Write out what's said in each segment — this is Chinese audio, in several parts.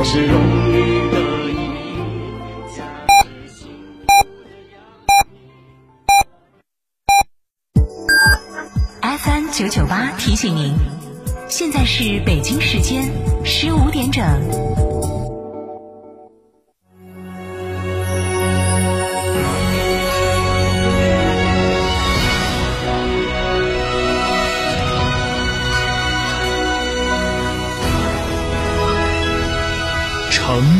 我是荣誉的一名。FM 九九八提醒您，现在是北京时间十五点整。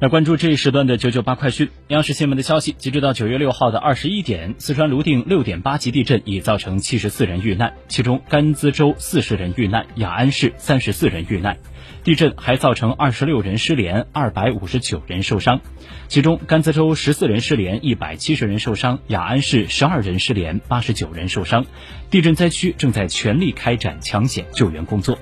来关注这一时段的九九八快讯。央视新闻的消息，截止到九月六号的二十一点，四川泸定六点八级地震已造成七十四人遇难，其中甘孜州四十人遇难，雅安市三十四人遇难。地震还造成二十六人失联，二百五十九人受伤，其中甘孜州十四人失联，一百七十人受伤；雅安市十二人失联，八十九人受伤。地震灾区正在全力开展抢险救援工作。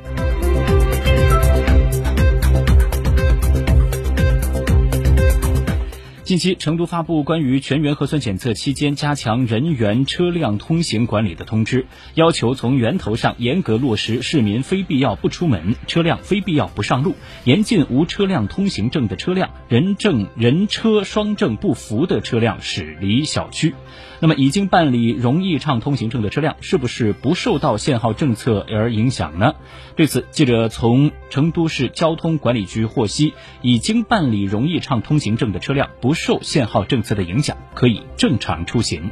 近期，成都发布关于全员核酸检测期间加强人员、车辆通行管理的通知，要求从源头上严格落实市民非必要不出门、车辆非必要不上路，严禁无车辆通行证的车辆、人证人车双证不符的车辆驶离小区。那么，已经办理容易畅通行证的车辆，是不是不受到限号政策而影响呢？对此，记者从成都市交通管理局获悉，已经办理容易畅通行证的车辆不受限号政策的影响，可以正常出行。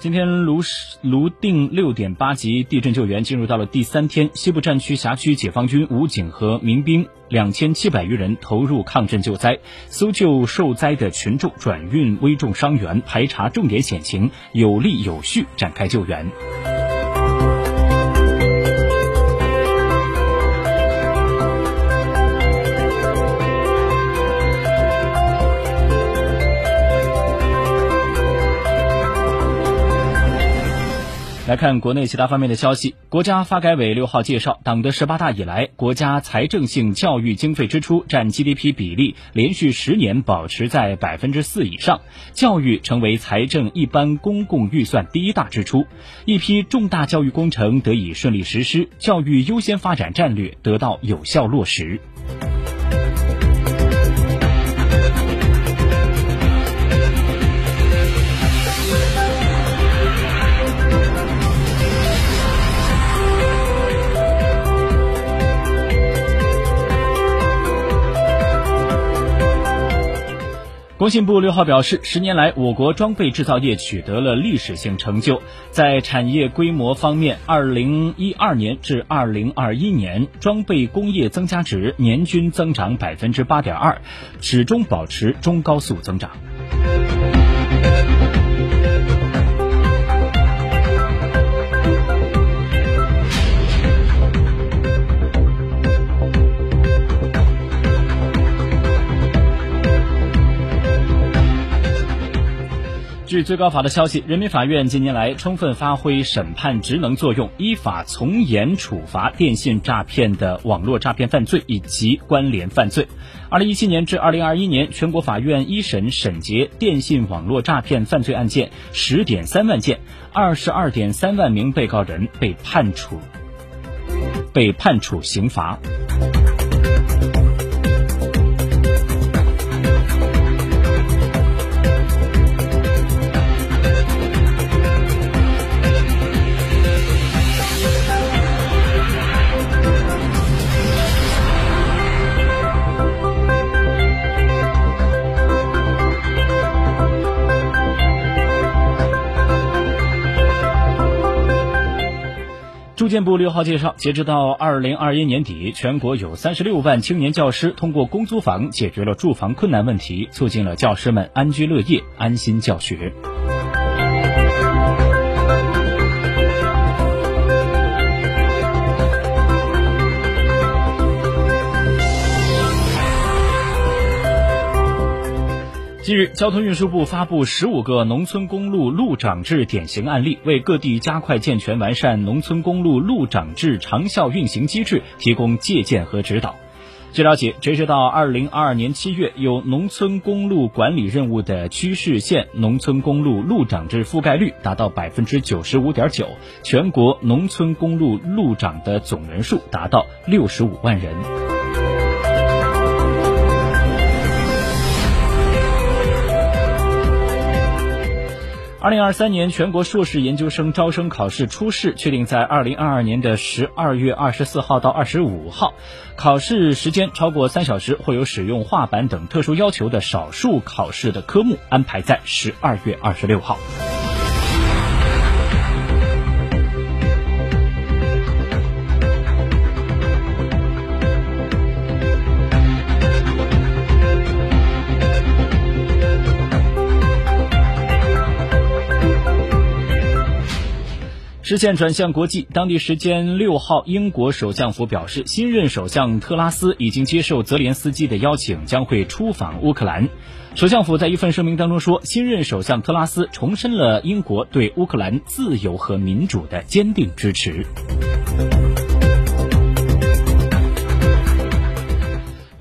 今天泸泸定六点八级地震救援进入到了第三天，西部战区辖区解放军武警和民兵两千七百余人投入抗震救灾，搜救受灾的群众，转运危重伤员，排查重点险情，有力有序展开救援。来看国内其他方面的消息。国家发改委六号介绍，党的十八大以来，国家财政性教育经费支出占 GDP 比例连续十年保持在百分之四以上，教育成为财政一般公共预算第一大支出，一批重大教育工程得以顺利实施，教育优先发展战略得到有效落实。工信部六号表示，十年来，我国装备制造业取得了历史性成就。在产业规模方面，二零一二年至二零二一年，装备工业增加值年均增长百分之八点二，始终保持中高速增长。据最高法的消息，人民法院近年来充分发挥审判职能作用，依法从严处罚电信诈骗的网络诈骗犯罪以及关联犯罪。二零一七年至二零二一年，全国法院一审审结电信网络诈骗犯罪案件十点三万件，二十二点三万名被告人被判处被判处刑罚。建部六号介绍，截止到二零二一年底，全国有三十六万青年教师通过公租房解决了住房困难问题，促进了教师们安居乐业、安心教学。近日，交通运输部发布十五个农村公路路长制典型案例，为各地加快健全完善农村公路路长制长效运行机制提供借鉴和指导。据了解，截止到二零二二年七月，有农村公路管理任务的区市县农村公路路长制覆盖率达到百分之九十五点九，全国农村公路路长的总人数达到六十五万人。二零二三年全国硕士研究生招生考试初试确定在二零二二年的十二月二十四号到二十五号，考试时间超过三小时会有使用画板等特殊要求的少数考试的科目安排在十二月二十六号。实现转向国际，当地时间六号，英国首相府表示，新任首相特拉斯已经接受泽连斯基的邀请，将会出访乌克兰。首相府在一份声明当中说，新任首相特拉斯重申了英国对乌克兰自由和民主的坚定支持。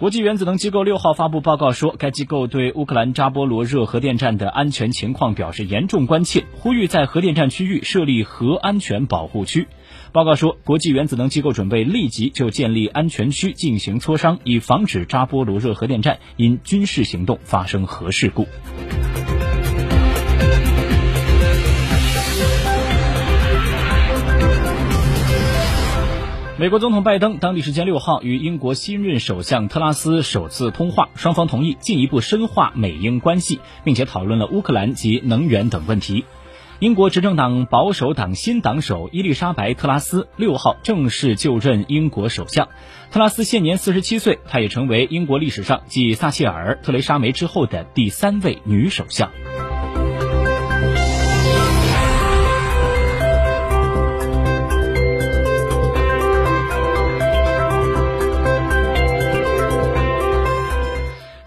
国际原子能机构六号发布报告说，该机构对乌克兰扎波罗热核电站的安全情况表示严重关切，呼吁在核电站区域设立核安全保护区。报告说，国际原子能机构准备立即就建立安全区进行磋商，以防止扎波罗热核电站因军事行动发生核事故。美国总统拜登当地时间六号与英国新任首相特拉斯首次通话，双方同意进一步深化美英关系，并且讨论了乌克兰及能源等问题。英国执政党保守党新党首伊丽莎白·特拉斯六号正式就任英国首相。特拉斯现年四十七岁，她也成为英国历史上继撒切尔、特蕾莎梅之后的第三位女首相。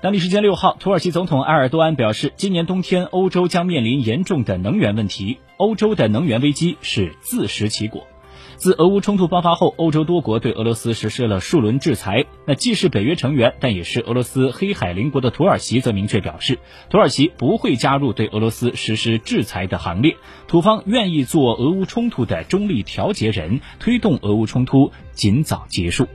当地时间六号，土耳其总统埃尔多安表示，今年冬天欧洲将面临严重的能源问题，欧洲的能源危机是自食其果。自俄乌冲突爆发后，欧洲多国对俄罗斯实施了数轮制裁。那既是北约成员，但也是俄罗斯黑海邻国的土耳其则明确表示，土耳其不会加入对俄罗斯实施制裁的行列。土方愿意做俄乌冲突的中立调解人，推动俄乌冲突尽早结束。